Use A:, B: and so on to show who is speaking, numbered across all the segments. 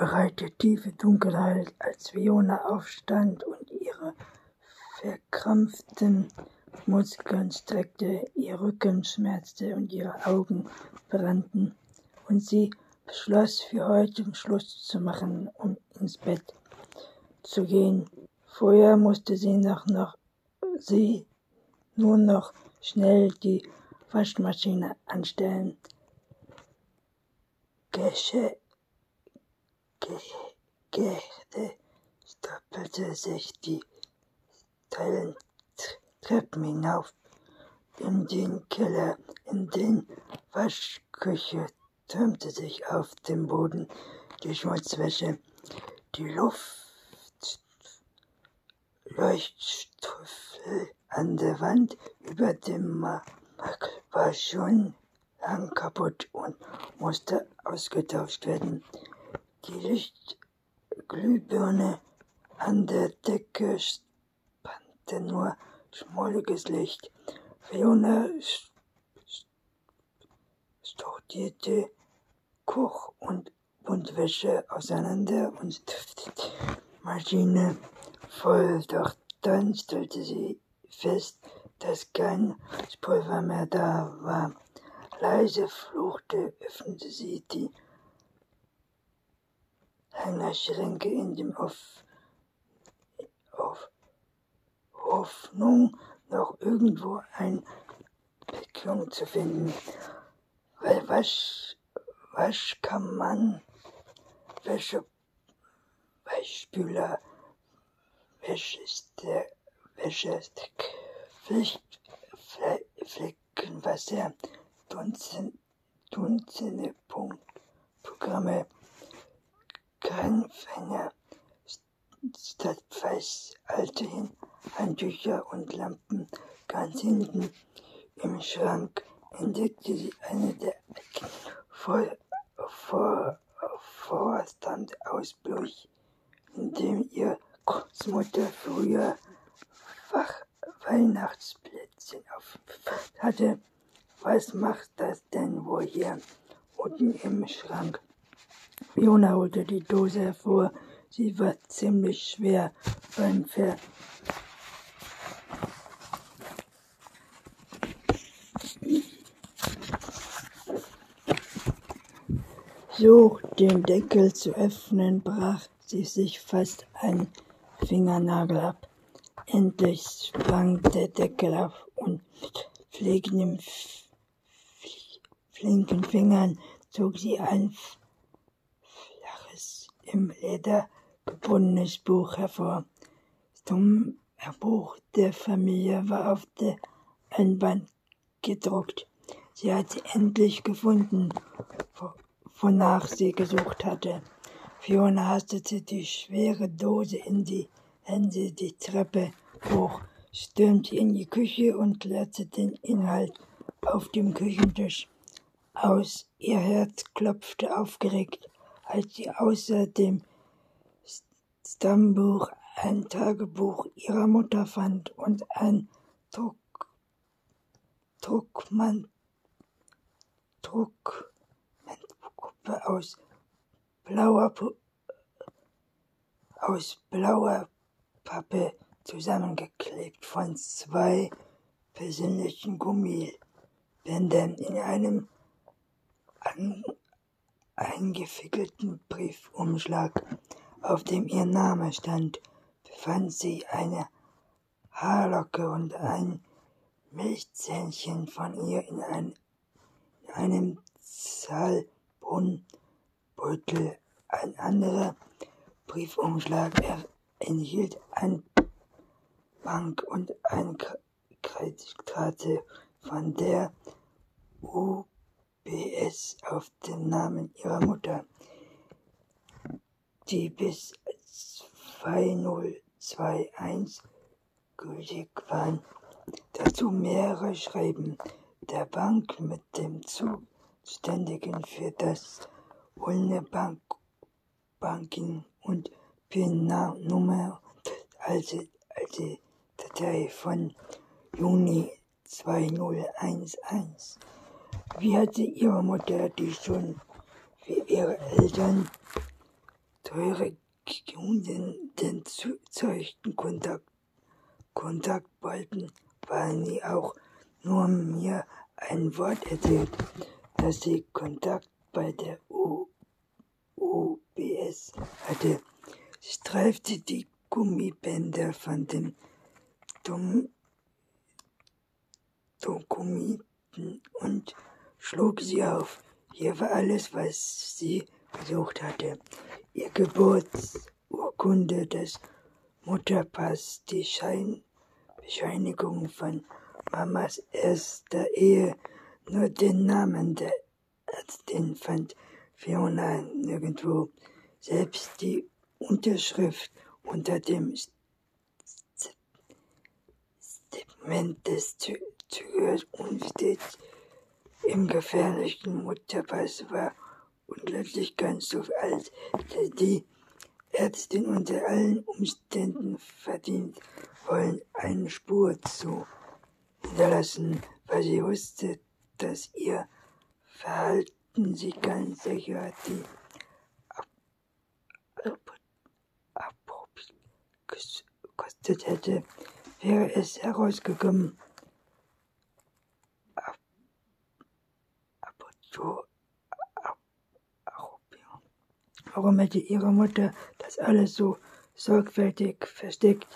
A: breite, tiefe Dunkelheit, als Fiona aufstand und ihre verkrampften Muskeln streckte, ihr Rücken schmerzte und ihre Augen brannten, und sie beschloss, für heute Schluss zu machen, um ins Bett zu gehen. Vorher musste sie noch, noch sie nur noch schnell die Waschmaschine anstellen. Gesche, Gerde stappelte sich die steilen Treppen hinauf in den Keller, in den Waschküche türmte sich auf dem Boden die Schmutzwäsche. Die Luftleuchtstüffel an der Wand über dem Makel war schon lang kaputt und musste ausgetauscht werden. Die Lichtglühbirne an der Decke spannte nur schmolliges Licht. Fiona studierte Koch und Buntwäsche auseinander und die Maschine voll, doch dann stellte sie fest, dass kein Pulver mehr da war. Leise fluchte, öffnete sie die Hängerschränke in dem Off, auf Hoffnung, noch irgendwo ein Päckchen zu finden. Weil Wasch, Waschkammern, Wäsche, Weichspüler, Wäsche ist der Wäsche ist Pflicht, Fleckenwasser, Dutzende Programme, Kranfänger, Stadtweiß, alte Handtücher und Lampen ganz hinten im Schrank entdeckte sie eine der vor, vor, Vorstandausbruch, in dem ihr Großmutter früher Fach Weihnachtsplätzchen aufgefasst hatte. Was macht das denn wohl hier unten im Schrank? Fiona holte die Dose hervor. Sie war ziemlich schwer beim Ver Versuch, den Deckel zu öffnen, brach sie sich fast einen Fingernagel ab. Endlich sprang der Deckel auf und mit fliegenden, flinken Fingern zog sie ein flaches, im Leder gebundenes Buch hervor. Das Buch der Familie war auf der Einband gedruckt. Sie hatte endlich gefunden, wonach sie gesucht hatte. Fiona hastete die schwere Dose in die Hände die Treppe hoch, stürmte in die Küche und klärte den Inhalt auf dem Küchentisch aus. Ihr Herz klopfte aufgeregt, als sie außer dem Stammbuch ein Tagebuch ihrer Mutter fand und ein Druck, Druckmann, Druck, Puppe aus blauer, aus blauer Pappe zusammengeklebt von zwei persönlichen Gummibändern in einem an, eingewickelten Briefumschlag, auf dem ihr Name stand, befand sich eine Haarlocke und ein Milchzähnchen von ihr in, ein, in einem Zahl Tonbeutel. Ein anderer Briefumschlag enthielt eine Bank und eine Kreditkarte von der UBS auf den Namen ihrer Mutter, die bis 2021 gültig waren. Dazu mehrere Schreiben der Bank mit dem Zuständigen für das Ulmer Bank Banking und PIN-Nummer alte, alte Datei von Juni 2011. Wie hatte ihre Mutter, die schon für ihre Eltern teure Kunden den zeugten Kontakt, Kontaktbalken waren nie auch nur mir ein Wort erzählt, dass sie Kontakt bei der U UBS hatte. Sie streifte die Gummibänder von dem Dokumenten und schlug sie auf. Hier war alles, was sie gesucht hatte. Ihr Geburtsurkunde, das Mutterpass, die Schein Bescheinigung von Mamas erster Ehe, nur den Namen der Ärztin fand Fiona nirgendwo. Selbst die Unterschrift unter dem Statement des Zögers unsteht im gefährlichen Mutterpass war unglaublich ganz so alt, dass die Ärztin unter allen Umständen verdient wollen, eine Spur zu hinterlassen, weil sie wusste, dass ihr Verhalten sie ganz sicher die gekostet hätte, wäre es herausgekommen. Warum hätte ihre Mutter das alles so sorgfältig versteckt?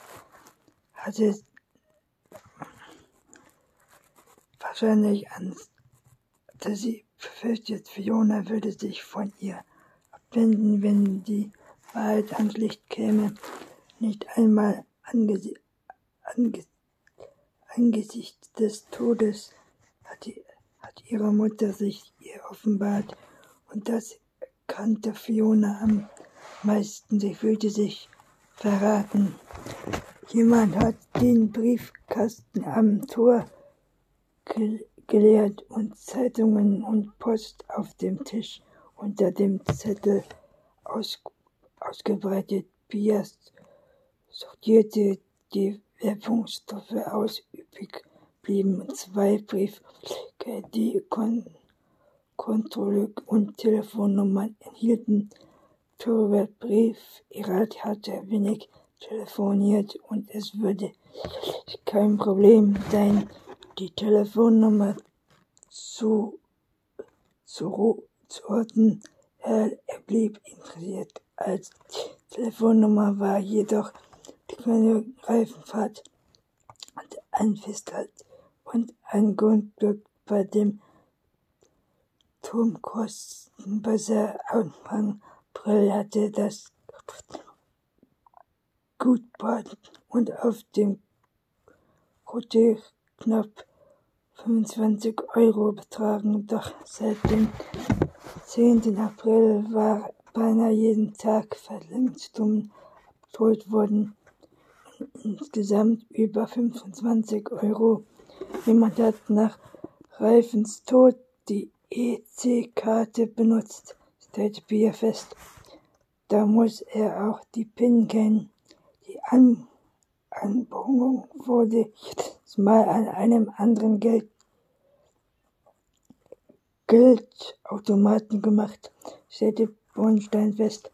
A: Hatte wahrscheinlich Angst, dass sie befürchtet, Fiona würde sich von ihr abwenden, wenn die Wahrheit ans Licht käme. Nicht einmal angesi ange angesichts des Todes hat, die, hat ihre Mutter sich ihr offenbart und das kannte Fiona am meisten. Sie fühlte sich verraten. Jemand hat den Briefkasten am Tor geleert und Zeitungen und Post auf dem Tisch unter dem Zettel aus, ausgebreitet. Pias sortierte die Werbungsstoffe aus. Übrig blieben zwei Briefe, die kon Kontrolle und Telefonnummern enthielten. Torwart Brief, Irat hatte wenig telefoniert und es würde kein Problem sein, die Telefonnummer zu, zu, zu orten. Er, er blieb interessiert. Als Telefonnummer war jedoch die kleine Reifenfahrt und ein Festhalt und ein Grundglück bei dem Turmkostenbörse Anfang April hatte das Gutbad und auf dem Rote knapp 25 Euro betragen, doch seit dem 10. April war beinahe jeden Tag Verlängerungsstunden abgeholt worden. Insgesamt über 25 Euro. Jemand hat nach Reifens Tod die EC-Karte benutzt, stellte Bier fest. Da muss er auch die PIN kennen. Die An Anbringung wurde jetzt mal an einem anderen Geld Geldautomaten gemacht, stellte Bornstein fest.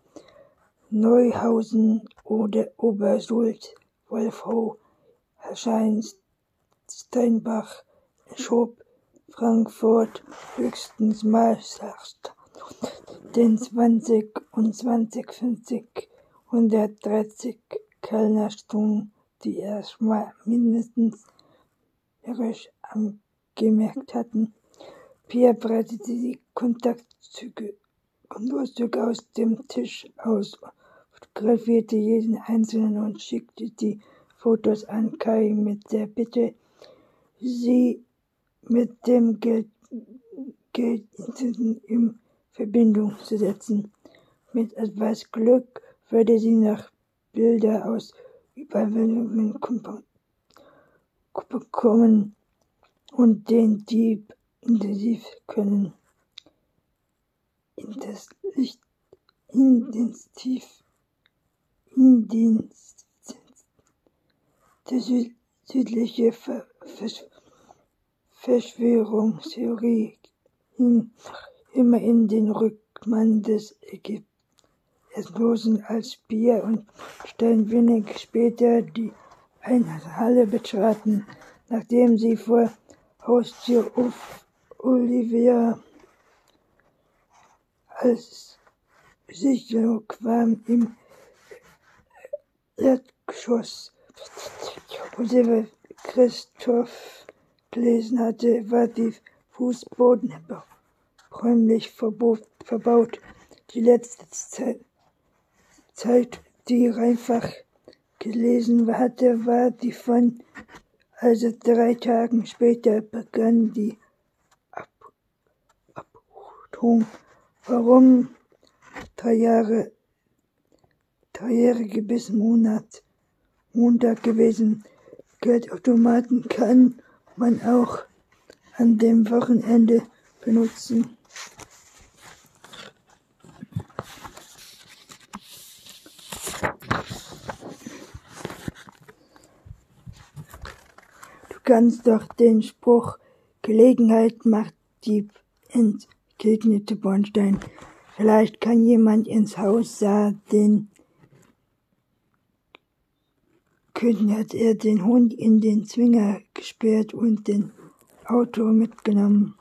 A: Neuhausen oder Obersult, Wolfhow, erscheint Steinbach, Schob, Frankfurt höchstens mal den 20 und 2050 130 Kellnerstunden, die erstmal mindestens ihrisch angemerkt hatten. Pierre breitete die Kontaktzüge Konturzüge aus dem Tisch aus, fotografierte jeden einzelnen und schickte die Fotos an Kai mit der Bitte, sie mit dem Geld, Geldinstitut in Verbindung zu setzen. Mit etwas Glück würde sie nach Bilder aus Überwindungen bekommen und den Dieb intensiv können. Intensiv, intensiv, der südliche Ver Verschwörungstheorie immer in den Rückmann des Erstlosen als Bier und Stein wenig später die eine Halle betraten, nachdem sie vor Haustür Olivia als Sicherung kam im Erdgeschoss. Oliver Christoph gelesen hatte, war die Fußboden räumlich verbaut. Die letzte Zeit, die Reinfach gelesen hatte, war die von, also drei Tagen später begann die Ab Abhutung. Warum drei Jahre, dreijährige bis Monat, Montag gewesen. Geldautomaten kann man auch an dem Wochenende benutzen. Du kannst doch den Spruch Gelegenheit macht Dieb, entgegnete Bornstein. Vielleicht kann jemand ins Haus, sah den König hat er den Hund in den Zwinger gesperrt und den Auto mitgenommen.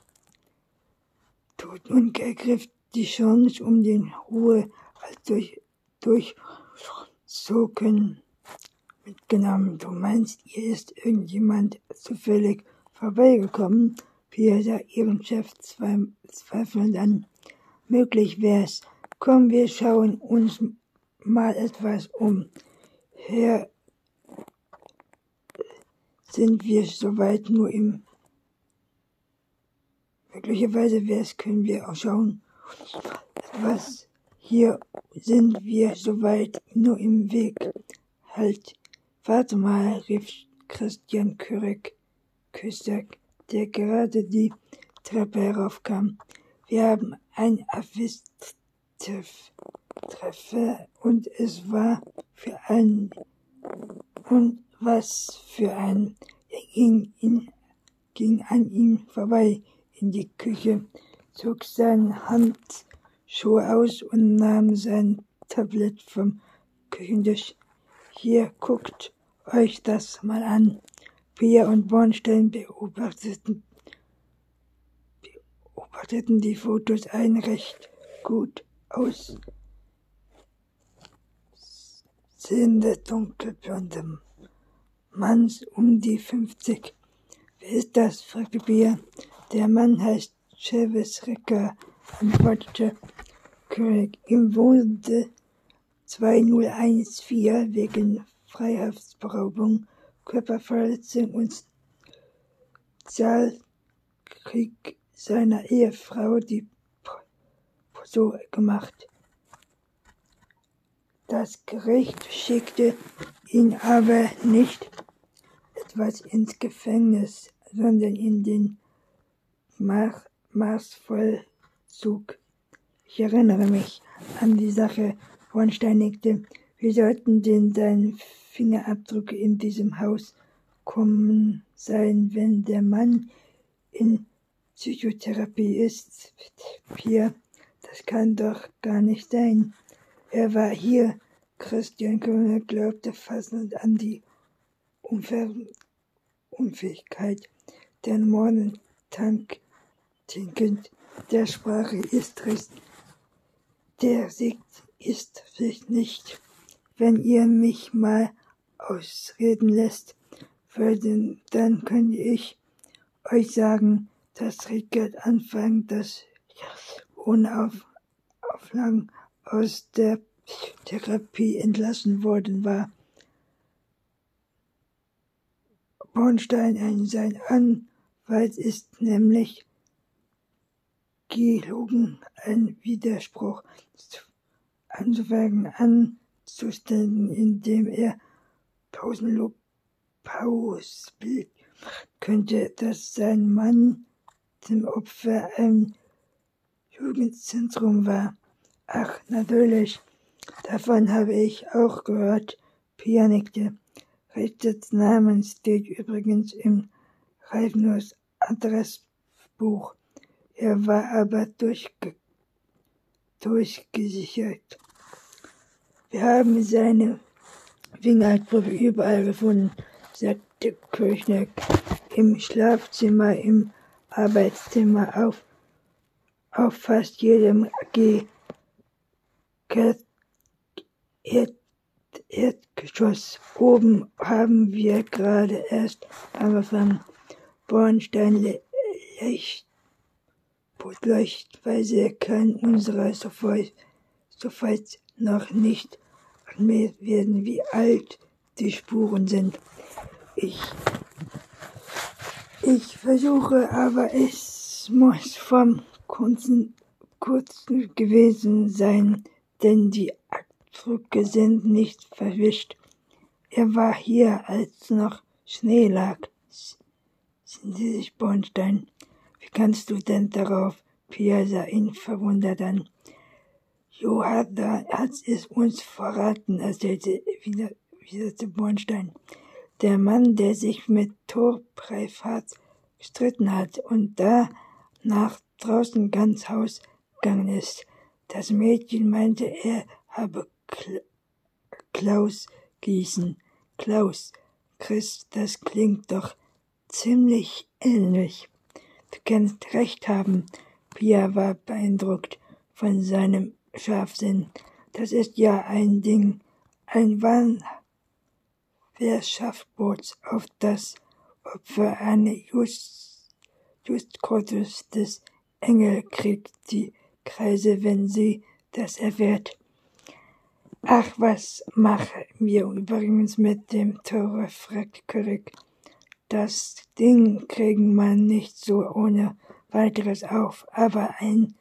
A: Tot und ergriff die Chance, um den Ruhe als durch, durchzogen mitgenommen. Du meinst, hier ist irgendjemand zufällig vorbeigekommen? Pierre sah ihren Chef zweifelnd an. Möglich wär's. Komm, wir schauen uns mal etwas um. Herr sind wir soweit nur im möglicherweise wär's, können wir auch schauen, was hier sind wir soweit nur im Weg. Halt, warte mal, rief Christian Kürek, Küssack, der gerade die Treppe heraufkam. Wir haben ein Affist-Treffer und es war für einen und was für ein. Er ging, in, ging an ihm vorbei in die Küche, zog seine Handschuhe aus und nahm sein Tablet vom Küchentisch. Hier, guckt euch das mal an. Pia und Bornstein beobachteten beobachteten die Fotos ein recht gut aus. Sehende dunkelblonde Manns um die 50. Wer ist das? fragte Bia. Der Mann heißt Chavez Ricker, antwortete König. Ihm wohnte 2014 wegen Freiheitsberaubung, Körperverletzung und Sozialkrieg seiner Ehefrau die so gemacht. Das Gericht schickte ihn aber nicht etwas ins Gefängnis, sondern in den Mar Marsvollzug. Ich erinnere mich an die Sache, Hornstein nickte. Wir sollten den seinen Fingerabdrücke in diesem Haus kommen sein, wenn der Mann in Psychotherapie ist. Pia, das kann doch gar nicht sein. Er war hier. Christian Kölner glaubte fassend an die Unver Unfähigkeit der Morgentank tinkend. Der Sprache ist recht. Der Sieg ist recht nicht. Wenn ihr mich mal ausreden lässt, würden, dann könnte ich euch sagen, dass Rickert Anfang das ohne Auf Auflagen aus der Therapie entlassen worden war. Bornstein, ein sein Anwalt, ist nämlich gelogen, ein Widerspruch anzufangen anzustellen, indem er Pausenlob Pausbild könnte, dass sein Mann dem Opfer ein Jugendzentrum war. Ach, natürlich, davon habe ich auch gehört, Pia nickte. Richters Namen steht übrigens im Reifners Adressbuch. Er war aber durchge durchgesichert. Wir haben seine Fingerabdrücke überall gefunden, sagte Kirchner. Im Schlafzimmer, im Arbeitszimmer, auf, auf fast jedem G Erdgeschoss. Oben haben wir gerade erst angefangen. Bornstein leuchtweise kann unserer sofort, noch nicht anmerkt werden, wie alt die Spuren sind. Ich, ich versuche, aber es muss vom kurzen, kurzen gewesen sein, denn die Abdrücke sind nicht verwischt. Er war hier, als noch Schnee lag. Sind Sie sich Bornstein? Wie kannst du denn darauf? Pia sah ihn verwundert an. Jo hat, es uns verraten, erzählte wieder, wieder zu Bornstein. Der Mann, der sich mit Thor gestritten hat und da nach draußen ganz Haus gegangen ist. Das Mädchen meinte, er habe Klaus gießen. Klaus, Chris, das klingt doch ziemlich ähnlich. Du kannst recht haben. Pia war beeindruckt von seinem Scharfsinn. Das ist ja ein Ding, ein bloß auf das Opfer eine Just, Justkotus des Engel kriegt die Kreise, wenn sie das erfährt. Ach, was machen wir übrigens mit dem Tore, fragt Körig. Das Ding kriegen man nicht so ohne weiteres auf, aber ein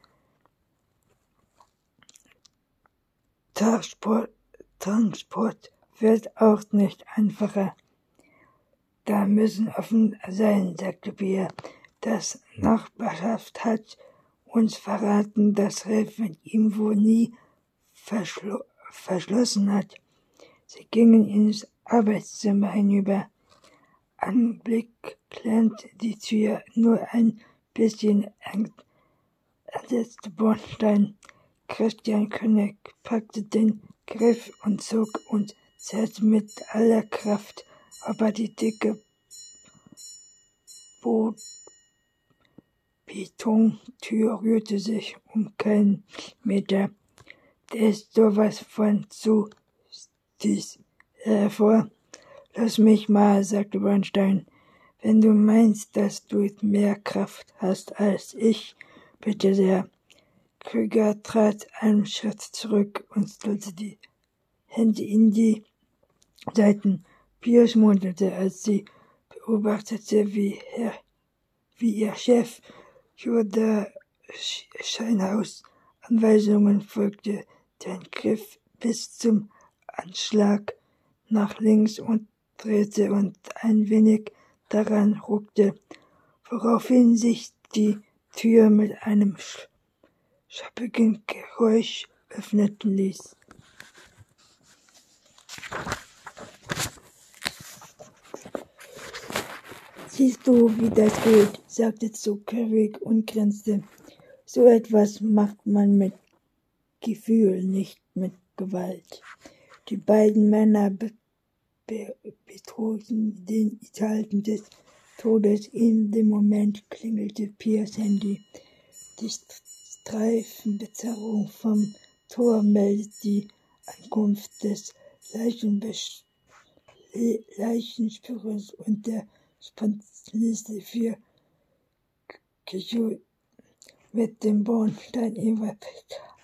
A: Transport, Transport wird auch nicht einfacher. Da müssen offen sein, sagte Bia. Das Nachbarschaft hat uns verraten, dass mit ihm wohl nie verschlo verschlossen hat. Sie gingen ins Arbeitszimmer hinüber. Anblick klemmte die Tür nur ein bisschen eng, ersetzte Bornstein. Christian König packte den Griff und zog und zerrte mit aller Kraft, aber die dicke Bo Betontür rührte sich um keinen Meter. Der ist sowas von zu stieß hervor. Lass mich mal, sagte Bernstein. Wenn du meinst, dass du mehr Kraft hast als ich, bitte sehr. Krüger trat einen Schritt zurück und stellte die Hände in die Seiten. Pia schmunzelte, als sie beobachtete, wie, Herr, wie ihr Chef Jorda Scheinhaus Anweisungen folgte, den Griff bis zum Anschlag nach links und drehte und ein wenig daran ruckte, woraufhin sich die Tür mit einem schappigen Geräusch öffneten ließ. Siehst du, wie das geht, sagte Zuckerweg und grinste. So etwas macht man mit Gefühl, nicht mit Gewalt. Die beiden Männer be be betrugen den Italien des Todes. In dem Moment klingelte Piers Handy. Die Streifenbezerrung vom Tor meldet die Ankunft des Leichenspürers und der Spontanliste für Kishu mit dem Bornstein über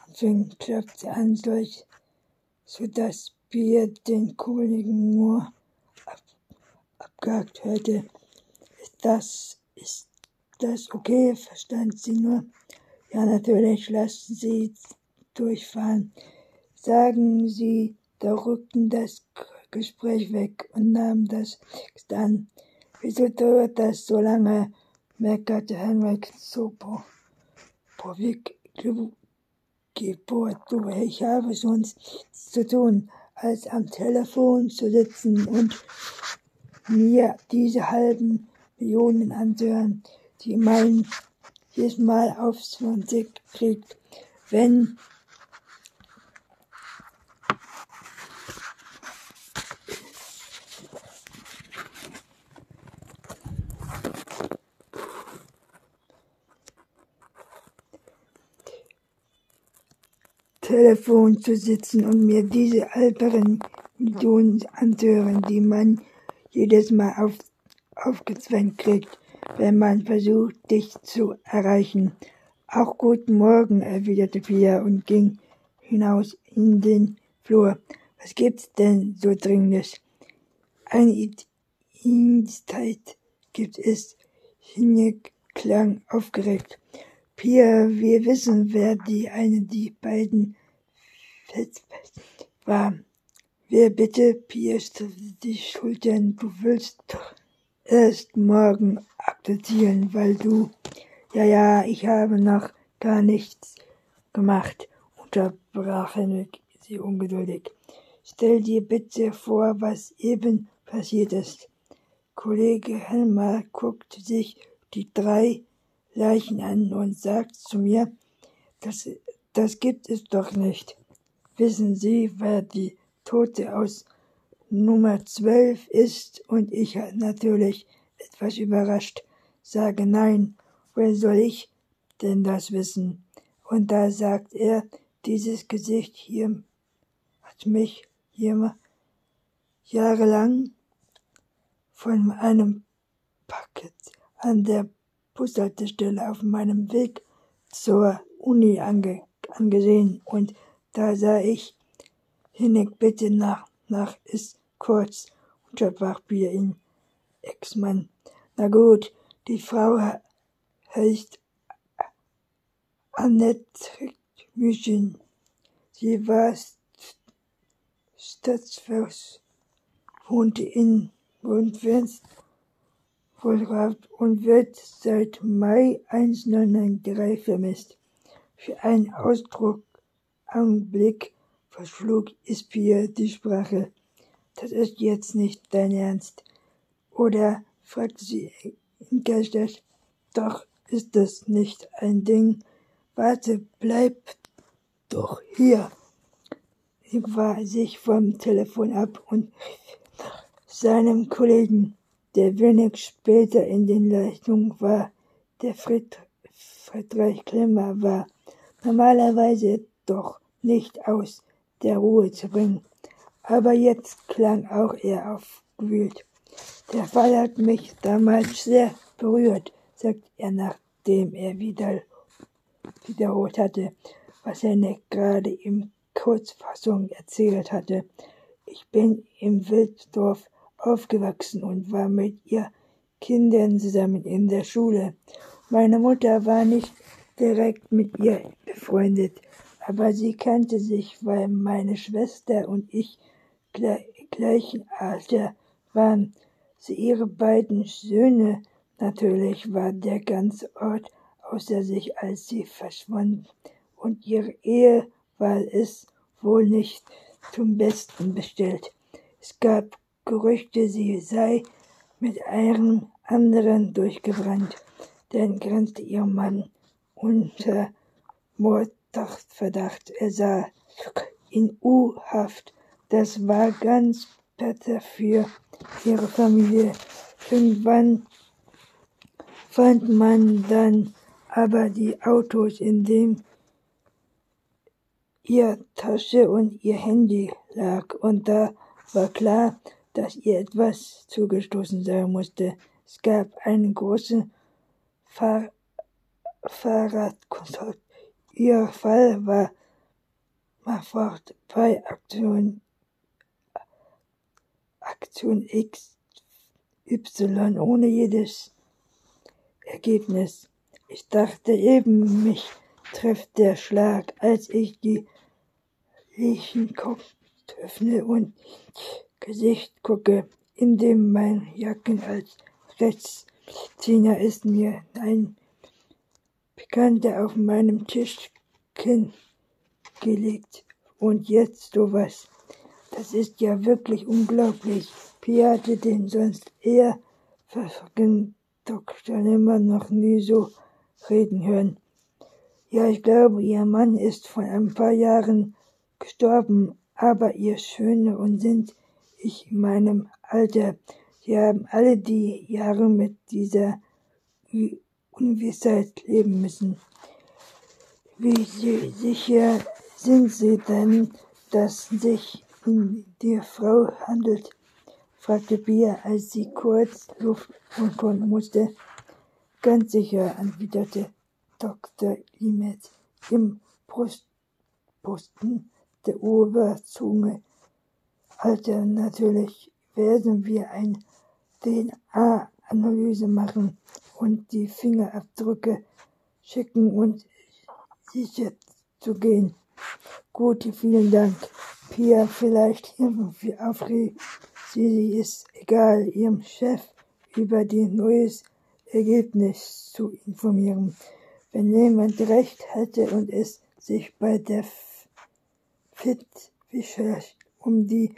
A: Anfang klopfte an, solch, so dass Bier den Kollegen nur ab, abgehakt hörte. Ist das, ist das okay? verstand sie nur. Ja, natürlich, lassen Sie durchfahren. Sagen Sie, da rückten das Gespräch weg und nahmen das an. Wieso dauert das so lange? meckerte Henrik Sobovic Geburt. Du, ich habe sonst zu tun, als am Telefon zu sitzen und mir diese halben Millionen anzuhören, die man jedes Mal aufs 20 kriegt, wenn Telefon zu sitzen und mir diese alberen Millionen anzuhören, die man jedes Mal auf, aufgezwängt kriegt, wenn man versucht, dich zu erreichen. Auch guten Morgen, erwiderte Pia und ging hinaus in den Flur. Was gibt's denn so Dringendes? Eine Indienstheit gibt es. Hinek klang aufgeregt. Pia, wir wissen, wer die eine, die beiden war. Wer bitte? Pia die Schultern. Du willst doch erst morgen akzeptieren, weil du, ja, ja, ich habe noch gar nichts gemacht, unterbrach sie ungeduldig. Stell dir bitte vor, was eben passiert ist. Kollege Helmer guckt sich die drei Leichen an und sagt zu mir, das, das gibt es doch nicht. Wissen Sie, wer die Tote aus Nummer 12 ist? Und ich natürlich etwas überrascht sage nein, woher soll ich denn das wissen? Und da sagt er, dieses Gesicht hier hat mich hier jahrelang von einem Paket an der Bushaltestelle auf meinem Weg zur Uni ange angesehen und da sah ich, Hinnig bitte nach, nach ist kurz, unterbrach Bier ihn Ex-Mann. Na gut, die Frau heißt Annette Müschen. Sie war Stadtfürst, wohnte in Vollkraft und wird seit Mai 1993 vermisst. Für einen Ausdruck Augenblick verschlug Ispia die Sprache. Das ist jetzt nicht dein Ernst. Oder fragte sie entgeistert. Doch ist das nicht ein Ding. Warte, bleib doch hier. Sie war sich vom Telefon ab und seinem Kollegen der wenig später in den Leistungen war, der Fried, Friedrich Klemmer war, normalerweise doch nicht aus der Ruhe zu bringen. Aber jetzt klang auch er aufgewühlt. Der Fall hat mich damals sehr berührt, sagt er, nachdem er wieder wiederholt hatte, was er gerade in Kurzfassung erzählt hatte. Ich bin im Wilddorf aufgewachsen und war mit ihr Kindern zusammen in der Schule. Meine Mutter war nicht direkt mit ihr befreundet, aber sie kannte sich, weil meine Schwester und ich gleichen Alter waren. Sie ihre beiden Söhne natürlich war der ganze Ort außer sich, als sie verschwand, und ihre Ehe war es wohl nicht zum Besten bestellt. Es gab Gerüchte, sie sei mit einem anderen durchgebrannt, denn grenzte ihr Mann unter Mordverdacht. Er sah in U-Haft. Das war ganz bitter für ihre Familie. Irgendwann fand man dann aber die Autos, in dem ihr Tasche und ihr Handy lag. Und da war klar, dass ihr etwas zugestoßen sein musste. Es gab einen großen Fahr Fahrradkontroll. Ihr Fall war sofort bei Aktion, Aktion X, Y ohne jedes Ergebnis. Ich dachte eben, mich trifft der Schlag, als ich die Lechenkopf öffne und Gesicht gucke, in dem mein Jacken als Rechtszieher ist mir ein Bekannter auf meinem Tischchen gelegt. Und jetzt sowas. Das ist ja wirklich unglaublich. Pia hatte den sonst eher verfolgten Doktor immer noch nie so reden hören. Ja, ich glaube, ihr Mann ist vor ein paar Jahren gestorben, aber ihr Schöne und sind ich in meinem Alter. Sie haben alle die Jahre mit dieser Ungewissheit leben müssen. Wie sicher Sind Sie denn, dass sich um die Frau handelt? fragte Bia, als sie kurz Luft holen musste. Ganz sicher, antwortete Dr. Limet im Brustposten der Oberzunge. Alter, natürlich werden wir ein DNA-Analyse machen und die Fingerabdrücke schicken und sicher zu gehen. Gut, vielen Dank. Pia, vielleicht irgendwie aufregen. Sie ist egal, ihrem Chef über die neues Ergebnis zu informieren. Wenn jemand recht hätte und es sich bei der Fitwischer um die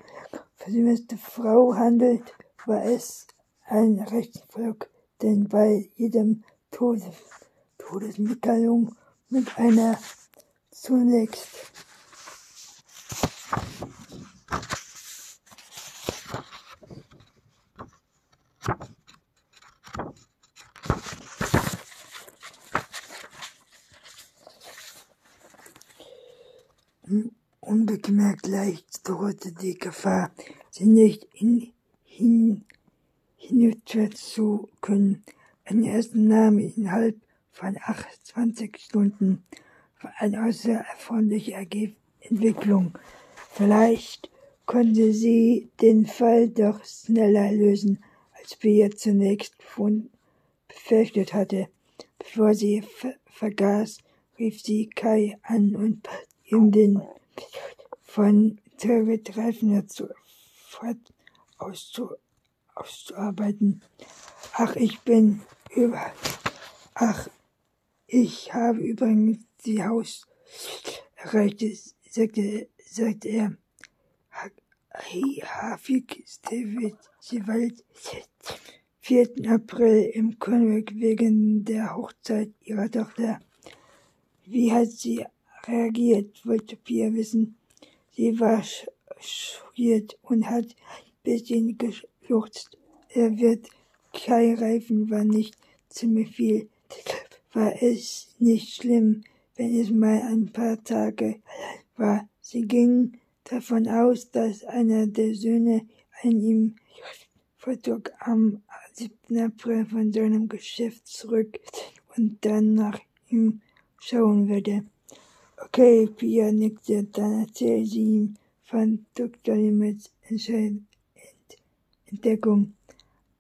A: vermisste Frau handelt, war es ein Rechtsfolg, denn bei jedem Todes Todesmitteilung mit einer zunächst unbemerkt leicht drohte die Gefahr, sie nicht in, hin, zu können. Ein erster Name innerhalb von 28 Stunden war eine außerordentliche Entwicklung. Vielleicht konnte sie den Fall doch schneller lösen, als Pia zunächst befürchtet hatte. Bevor sie vergaß, rief sie Kai an und bat ihm den von Treffen sofort auszu, auszuarbeiten. Ach, ich bin über. Ach, ich habe übrigens die Haus erreicht, sagte, sagte er. Hafik Stewald 4. April im Konvent wegen der Hochzeit ihrer Tochter. Wie hat sie reagiert, wollte Pia wissen. Sie war schockiert und hat ein bisschen geschluchzt. Er wird Kai Reifen war nicht ziemlich viel. War es nicht schlimm, wenn es mal ein paar Tage war. Sie ging davon aus, dass einer der Söhne an ihm verzog am 7. April von seinem Geschäft zurück und dann nach ihm schauen würde. Okay, Pia nickte, dann erzählte sie ihm von Dr. Limits Entdeckung.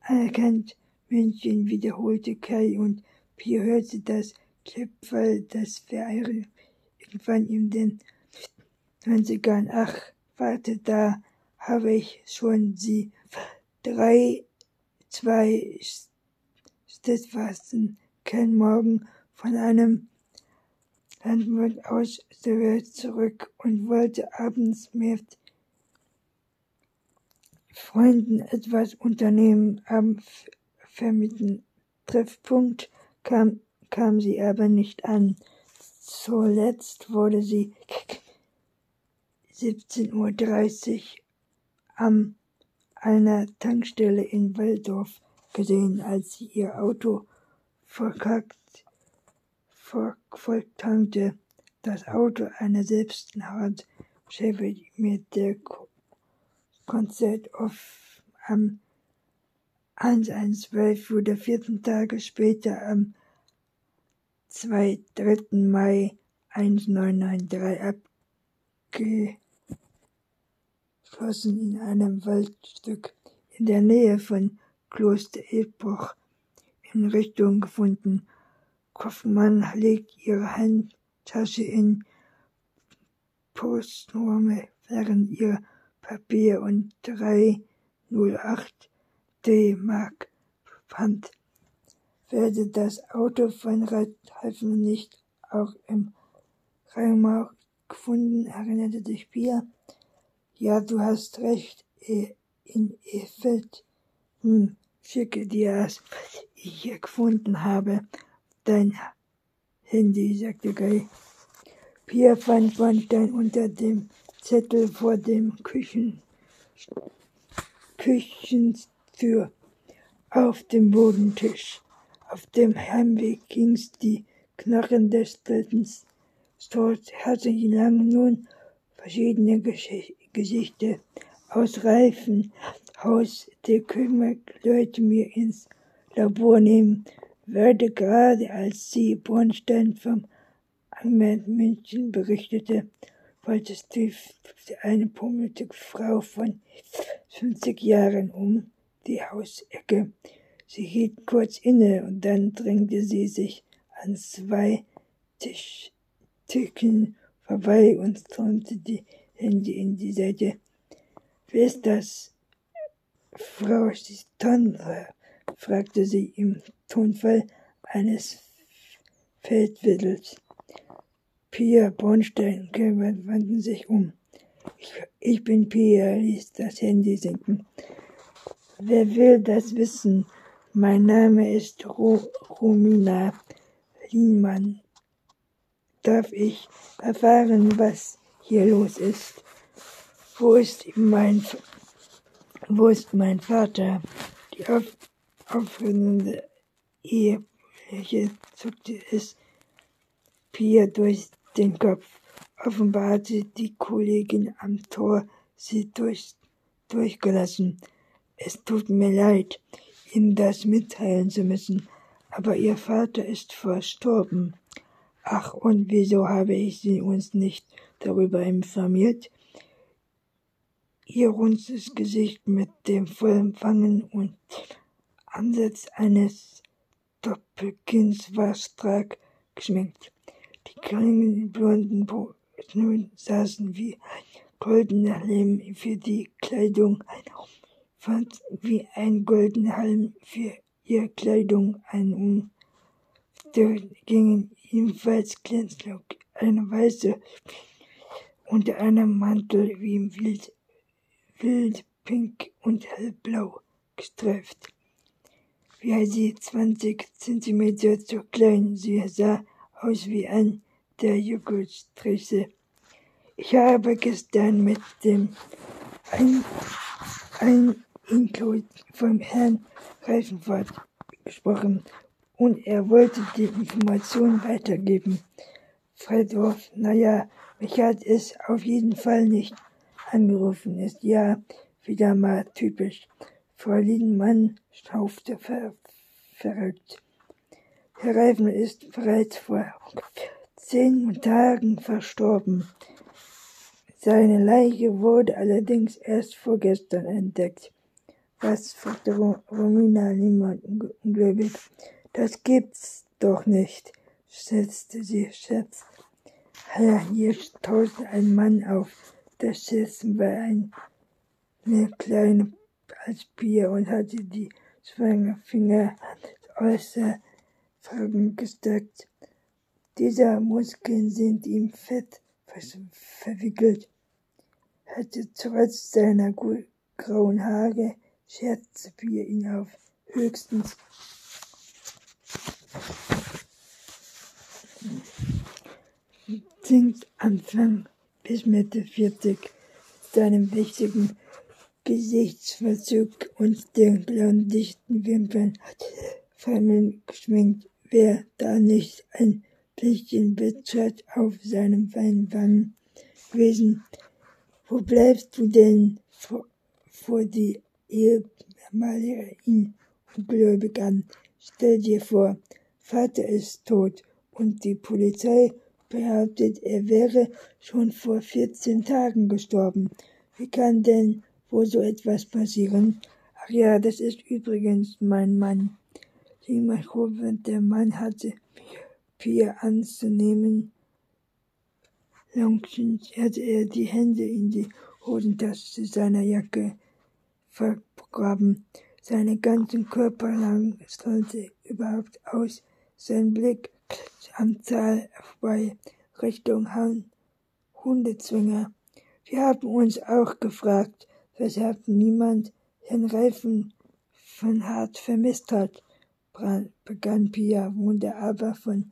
A: Anerkannt München wiederholte Kai und Pia hörte das Klippfall, das Verehre irgendwann in den 20ern. Ach, warte, da habe ich schon sie drei, zwei Steadfasten kein Morgen von einem Landwirt aus der Welt zurück und wollte abends mit Freunden etwas unternehmen. Am vermieten Treffpunkt kam, kam sie aber nicht an. Zuletzt wurde sie 17.30 Uhr an einer Tankstelle in Waldorf gesehen, als sie ihr Auto verkackt volltankte. Das Auto einer Selbstmord Chevy mit der Konzert auf am 112 wurde 14 Tage später am 2. 3. Mai 1993 abgeschlossen in einem Waldstück in der Nähe von Kloster Edbruch in Richtung gefunden. Kaufmann legt ihre Handtasche in Postnorme, während ihr Papier und 308 D-Mark Pfand. Werde das Auto von Reifen nicht auch im Reimarkt gefunden, erinnerte sich Pia. Ja, du hast recht, in Efeld. Hm, schicke dir das, was ich hier gefunden habe. Dein Handy, sagte Guy. Pia fand Wandstein unter dem Zettel vor dem Küchen, Küchentür auf dem Bodentisch. Auf dem Heimweg ging's die Knochen des Stellens Dort hatte ich lange nun verschiedene Gesch Gesichter aus Reifenhaus. Der Kümmert mir ins Labor nehmen, werde gerade als sie Bornstein vom Anwalt München berichtete, wollte Steve eine pummelige Frau von 50 Jahren um die Hausecke. Sie hielt kurz inne und dann drängte sie sich an zwei Tisch Tischen vorbei und strömte die Hände in die Seite. Wer ist das? Frau Stondra? fragte sie im Tonfall eines Feldwittels. Pia Bornstein wandten sich um. Ich, ich bin Pia, ließ das Handy sinken. Wer will das wissen? Mein Name ist Ro Romina Liemann. Darf ich erfahren, was hier los ist? Wo ist mein, wo ist mein Vater? Die auf, aufhörende Ehefläche zuckte es Pia durch den Kopf. Offenbar hatte die Kollegin am Tor sie durch, durchgelassen. Es tut mir leid, Ihnen das mitteilen zu müssen, aber Ihr Vater ist verstorben. Ach, und wieso habe ich Sie uns nicht darüber informiert? Ihr runzes Gesicht mit dem vollen Wangen und Ansatz eines Doppelkinns war stark geschminkt. Kleinen blonden Brüste saßen wie ein goldener Lehm für die Kleidung, fand wie ein goldener Halm für ihre Kleidung ein um. Da gingen ebenfalls glänzend eine weiße unter einem Mantel wie im Wild, wild pink und hellblau gestreift. Wie sie zwanzig Zentimeter zu klein, sie sah aus wie ein der Joghurtstriche. Ich habe gestern mit dem ein, ein Inklo vom Herrn Reifenfahrt gesprochen und er wollte die Information weitergeben. Fredorf, naja, mich hat es auf jeden Fall nicht angerufen, ist ja wieder mal typisch. Frau Liedenmann schaufte ver verrückt. Herr Reifen ist bereits vor zehn Tagen verstorben. Seine Leiche wurde allerdings erst vorgestern entdeckt. Was fragte Romina niemand ungläubig. Das gibt's doch nicht, setzte sie Schatz. Hier tauchte ein Mann auf. Das Sitzen war ein, eine kleine als Bier und hatte die zwei Finger äußer Fragen gesteckt. Diese Muskeln sind ihm fett verwickelt, hatte trotz seiner grauen Haare scherzte Bier ihn auf. Höchstens singt Anfang bis Mitte 40 seinem wichtigen Gesichtsverzug und den blauen dichten Wimpern Fammeln geschminkt wer da nicht ein bisschen Bittert auf seinem feinen gewesen. Wo bleibst du denn? vor die ehemalige ihn ungläubig an. Stell dir vor, Vater ist tot und die Polizei behauptet, er wäre schon vor 14 Tagen gestorben. Wie kann denn wohl so etwas passieren? Ach ja, das ist übrigens mein Mann. Simon der Mann hatte Pia anzunehmen. Langsam hatte er die Hände in die Hosentasche seiner Jacke vergraben. Seine ganzen Körper lang strahlte überhaupt aus. Sein Blick am Zahl vorbei Richtung Hundezwinger. Wir haben uns auch gefragt, weshalb niemand den Reifen von Hart vermisst hat begann Pia, wurde aber von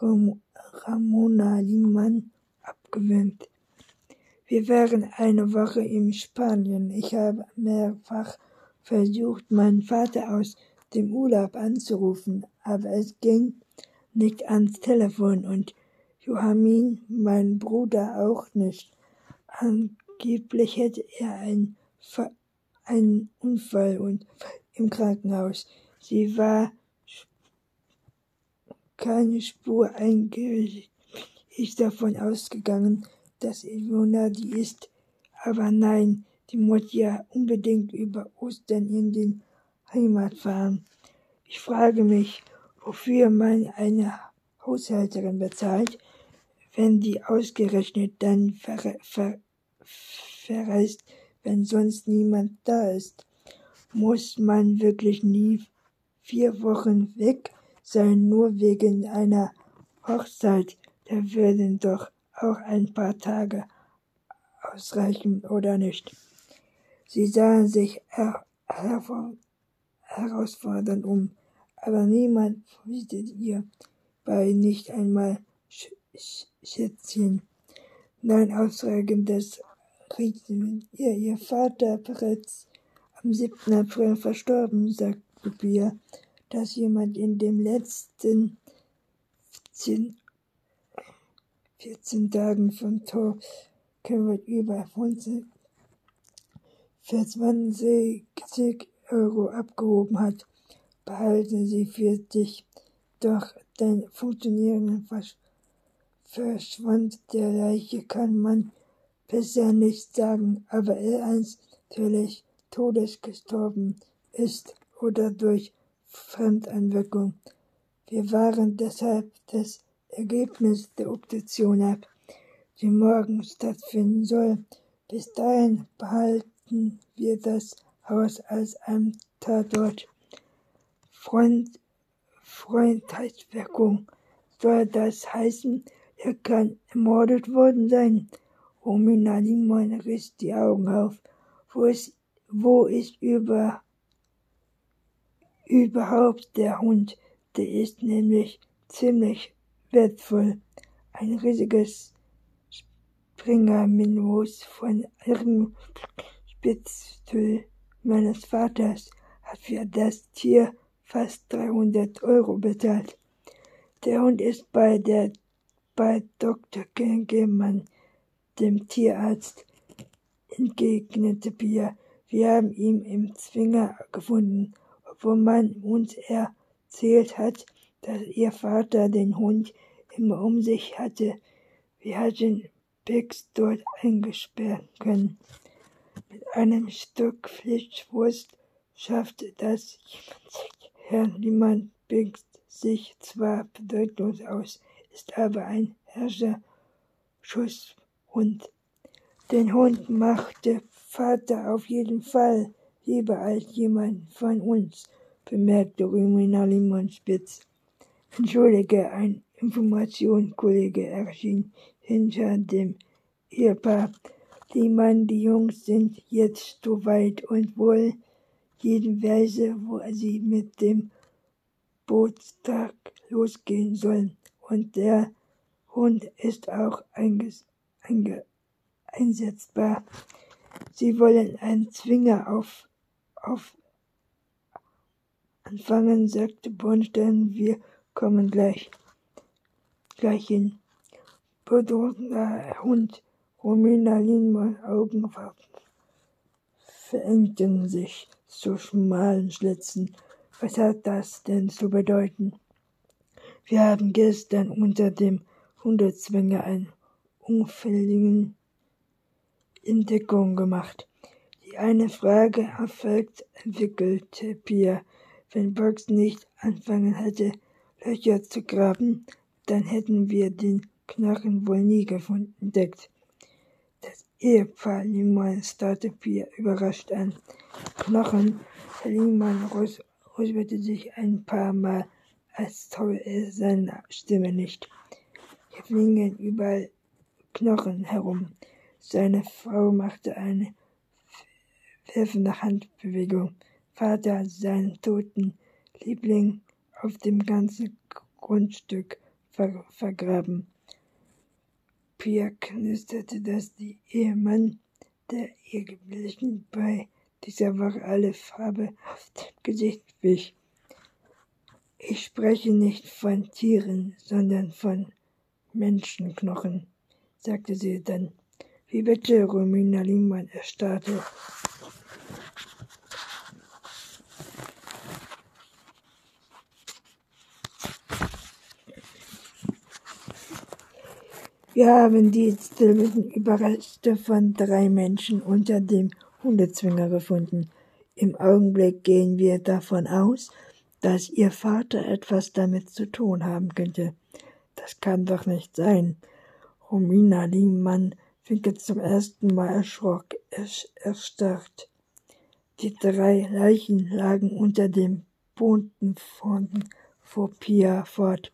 A: Ramona Liemann abgewöhnt. Wir waren eine Woche in Spanien. Ich habe mehrfach versucht, meinen Vater aus dem Urlaub anzurufen, aber es ging nicht ans Telefon und Joachim, mein Bruder, auch nicht. Angeblich hätte er einen, einen Unfall und im Krankenhaus. Sie war keine Spur eingerichtet. Ich davon ausgegangen, dass Ivona die ist. Aber nein, die muss ja unbedingt über Ostern in den Heimat fahren. Ich frage mich, wofür man eine Haushälterin bezahlt, wenn die ausgerechnet dann ver ver verreist, wenn sonst niemand da ist. Muss man wirklich nie vier Wochen weg sein, nur wegen einer Hochzeit? Da würden doch auch ein paar Tage ausreichen, oder nicht? Sie sahen sich her herausfordernd um, aber niemand flüsterte ihr bei nicht einmal Sch Schätzchen. Nein, ausreichendes Riesen ihr, ihr Vater bereits am 7. April verstorben, sagte Bia, dass jemand in den letzten 14, 14 Tagen von Tor Carrot über 20 für 20 Euro abgehoben hat, behalte sie für dich. Doch dein Funktionieren versch verschwand der Leiche, kann man bisher nicht sagen, aber er eins natürlich Todes gestorben ist oder durch Fremdeinwirkung. Wir waren deshalb das Ergebnis der Obduktion ab, die morgen stattfinden soll. Bis dahin behalten wir das Haus als ein Tatort. Freund, Freundheitswirkung. Soll das heißen, er kann ermordet worden sein? Romina Limon riss die Augen auf. Wo ist, wo ist über, überhaupt der Hund? Der ist nämlich ziemlich wertvoll. Ein riesiges Springerminus von ihrem Spitztüll meines Vaters hat für das Tier fast 300 Euro bezahlt. Der Hund ist bei der bei Dr. Gengemann, dem Tierarzt, entgegnete Pia. Wir haben ihn im Zwinger gefunden, obwohl man uns erzählt hat, dass ihr Vater den Hund immer um sich hatte. Wir hatten Bix dort eingesperrt können. Mit einem Stück Fischwurst schaffte das Herr Liemann Bix sich zwar bedeutungslos aus, ist aber ein Herrscherschutzhund. Den Hund machte Vater auf jeden Fall lieber als jemand von uns, bemerkte Römina Limonspitz. Entschuldige, ein Informationskollege erschien hinter dem Ehepaar. Die Mann, die Jungs sind jetzt so weit und wohl jede Weise, wo sie mit dem Bootstag losgehen sollen. Und der Hund ist auch einges, einge, einsetzbar. Sie wollen einen Zwinger auf, auf anfangen, sagte Bornstein. Wir kommen gleich, gleich hin. Bedrohter Hund, Romina Lindmann Augen verengten sich zu schmalen Schlitzen. Was hat das denn zu bedeuten? Wir haben gestern unter dem Hundezwinger einen unfälligen Entdeckung gemacht. Eine Frage erfolgt, entwickelte Pia. Wenn Bugs nicht anfangen hätte, Löcher zu graben, dann hätten wir den Knochen wohl nie gefunden, entdeckt. Das Ehepaar Lehmann starrte Pia überrascht an. Knochen, Herr Lehmann räusperte sich ein paar Mal, als traue er seine Stimme nicht. Hier fliegen überall Knochen herum. Seine Frau machte eine werfende Handbewegung. Vater, seinen toten Liebling, auf dem ganzen Grundstück ver vergraben. Pia knisterte, dass die Ehemann, der ihr geblichen bei dieser Woche alle Farbe auf dem Gesicht wich. Ich spreche nicht von Tieren, sondern von Menschenknochen, sagte sie dann. Wie bitte, Romina Lehmann erstarrte. Wir haben die zerstörten Überreste von drei Menschen unter dem Hundezwinger gefunden. Im Augenblick gehen wir davon aus, dass Ihr Vater etwas damit zu tun haben könnte. Das kann doch nicht sein. Romina Lehmann winkte zum ersten Mal erschrock, erstarrt. Die drei Leichen lagen unter dem Boden von, fuhr Pia fort.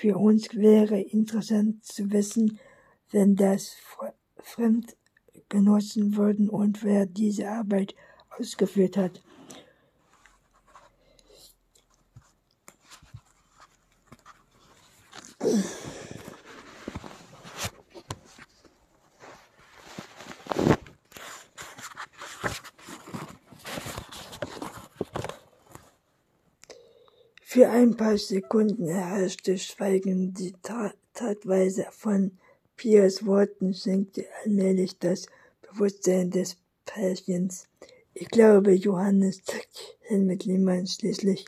A: Für uns wäre interessant zu wissen, wenn das fremd genossen wurden und wer diese Arbeit ausgeführt hat. Für ein paar Sekunden herrschte Schweigen. Die Tatweise von Piers Worten senkte allmählich das Bewusstsein des Pärchens. Ich glaube, Johannes, sagt Helmut Lehmann schließlich.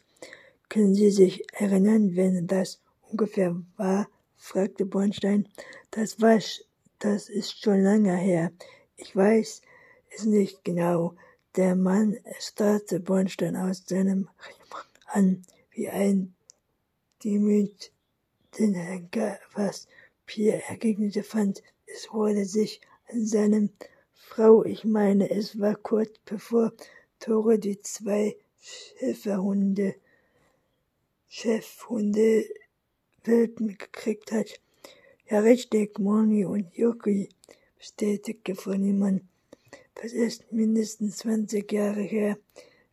A: Können Sie sich erinnern, wenn das ungefähr war? fragte Bornstein. Das war, das ist schon lange her. Ich weiß es nicht genau. Der Mann starrte Bornstein aus seinem an wie ein Demüt den Henker, was Pierre ergegnete fand, es wurde sich an seinem Frau, ich meine, es war kurz bevor Tore die zwei Schäferhunde, Chefhunde Wilden gekriegt hat. Ja, richtig, Moni und Yuki, bestätigte Frau Niemann. Das ist mindestens 20 Jahre her,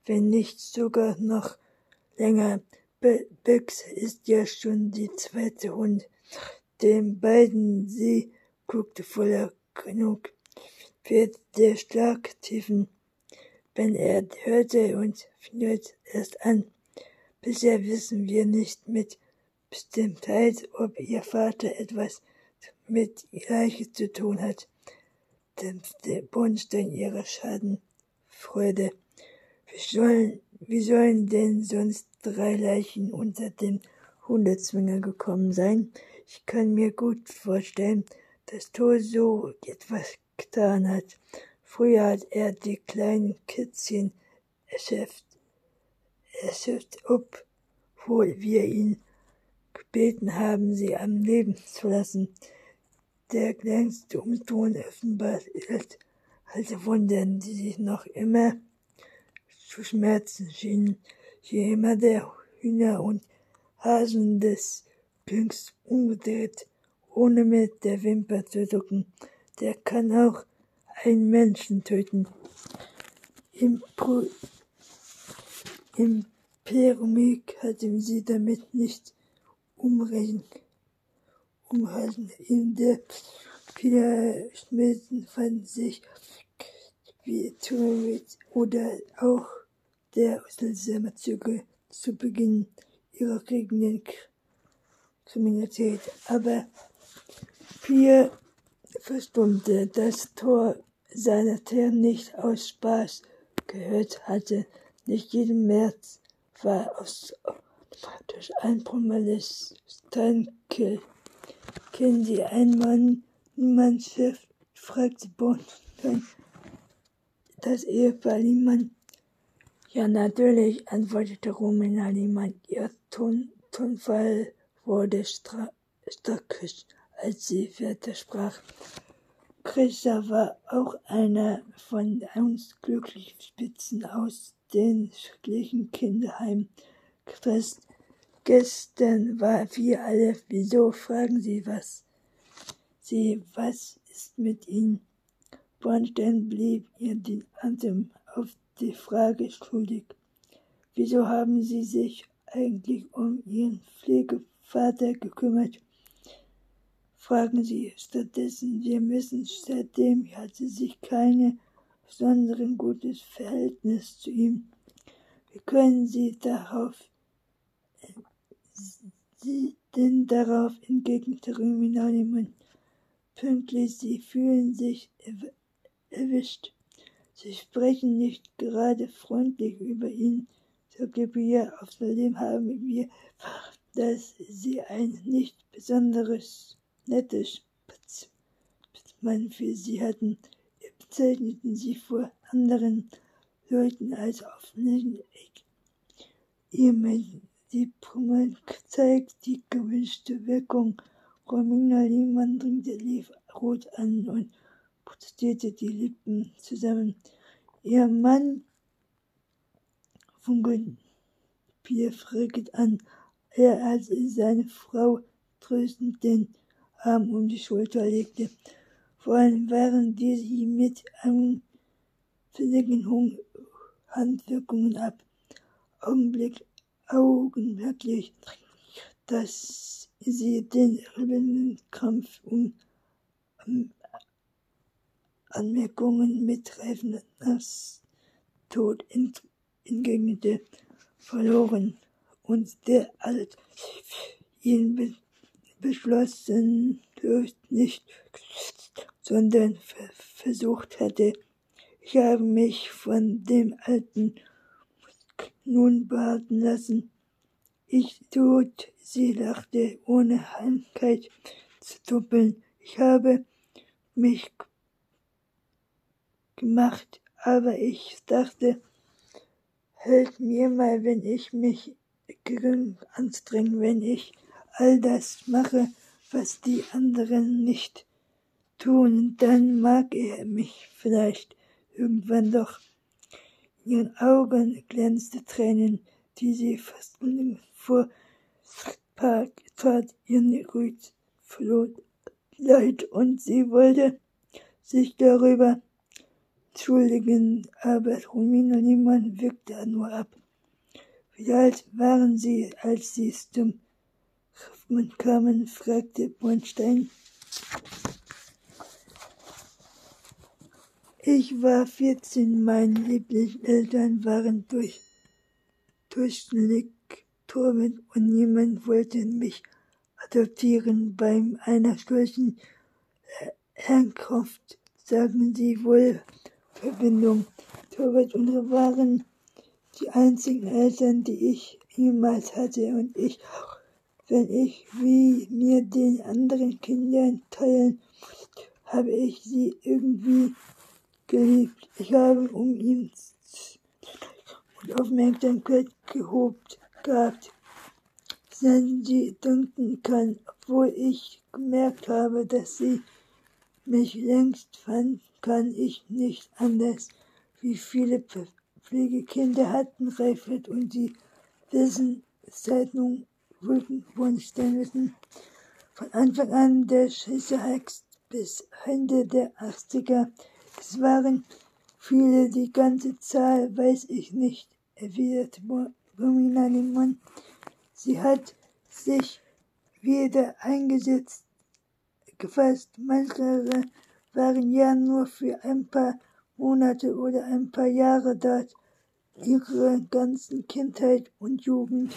A: wenn nicht sogar noch länger. Bix ist ja schon die zweite Hund. Den beiden sie guckte voller genug wird der Schlag tiefen, wenn er hörte und fängt erst an. Bisher wissen wir nicht mit Bestimmtheit, ob ihr Vater etwas mit Leiche zu tun hat, dämpfte Bornstein ihre Schadenfreude. Wir sollen wie sollen denn sonst drei Leichen unter den Hundezwinger gekommen sein? Ich kann mir gut vorstellen, dass Thor so etwas getan hat. Früher hat er die kleinen Kitzchen erschöpft, erschöpft, obwohl wir ihn gebeten haben, sie am Leben zu lassen. Der kleinste Umton offenbar ist alte Wunden, die sich noch immer zu schmerzen schienen, immer der Hühner und Hasen des Pünks umgedreht, ohne mit der Wimper zu zucken. Der kann auch einen Menschen töten. Im, Pro Im Perumik hatten sie damit nicht umrechnen, umhalten. In der Piramiden fanden sich wie Turit oder auch der seltsamen Züge zu Beginn ihrer kriegenden Kriminalität. Aber Pierre verstummte, das Tor seiner Tieren nicht aus Spaß gehört hatte. Nicht jeden März war automatisch ein formelles Steinkill. Kennen Sie einen Mann, niemand Chef? fragte Bornstein. Das Ehepaar Liemann ja, natürlich, antwortete Romina. Ihr Ton, Tonfall wurde stockisch, als sie fertig sprach. Christa war auch einer von uns glücklichen Spitzen aus den schrecklichen Kinderheim. Christ, gestern war wir alle, wieso fragen Sie was? Sie, was ist mit Ihnen? Bornstein blieb ihr den Atem auf die Frage schuldig. Wieso haben Sie sich eigentlich um Ihren Pflegevater gekümmert? Fragen Sie stattdessen, wir müssen seitdem hatte sich keine besonderen gutes Verhältnis zu ihm. Wie können Sie darauf sie denn darauf entgegnete Ruminaliman pünktlich, sie fühlen sich erwischt. Sie sprechen nicht gerade freundlich über ihn, sagte Bia. Außerdem haben wir, dass sie ein nicht besonderes nettes Mann für sie hatten. Wir bezeichneten sie vor anderen Leuten als offensichtlich. Ihr die Pummel zeigt die gewünschte Wirkung. Romina Lehmann drängte Lief rot an und protestierte die Lippen zusammen. Ihr Mann funkelt Pierre fragend an, er als seine Frau tröstend den Arm um die Schulter legte. Vor allem waren diese mit anfälligen Handwirkungen ab. Augenblick, augenblicklich, dass sie den Rebellenkampf um Anmerkungen betreffen das Tod entgegnete, verloren und der Alt ihn be beschlossen nicht, sondern versucht hatte. Ich habe mich von dem Alten nun behalten lassen. Ich tot, sie lachte, ohne Handkeit zu doppeln. Ich habe mich gemacht, aber ich dachte, hält mir mal, wenn ich mich gering anstrenge, wenn ich all das mache, was die anderen nicht tun, dann mag er mich vielleicht irgendwann doch. In ihren Augen glänzte Tränen, die sie fast vor Park tat ihren Rüd verlor leid und sie wollte sich darüber entschuldigen, aber Romina Niemann wirkte nur ab. Wie alt waren Sie, als Sie zum Schiffmann kamen? fragte Bornstein. Ich war vierzehn, meine Lieblingseltern waren durch, durchschnittlich turben und niemand wollte mich adoptieren. Bei einer solchen Herkunft sagen Sie wohl Verbindung. Torwart und waren die einzigen Eltern, die ich jemals hatte und ich, wenn ich wie mir den anderen Kindern teilen habe ich sie irgendwie geliebt. Ich habe um ihn und Aufmerksamkeit gehobt gehabt, wenn sie denken kann, obwohl ich gemerkt habe, dass sie mich längst fand kann ich nicht anders. Wie viele Pflegekinder hatten Reifert und die wollten vorstellen müssen. Von Anfang an der Schissehex bis Ende der 80er. Es waren viele, die ganze Zahl weiß ich nicht, erwidert Romina Lehmann. Sie hat sich wieder eingesetzt, gefasst. Manche waren ja nur für ein paar Monate oder ein paar Jahre dort. Ihre ganzen Kindheit und Jugend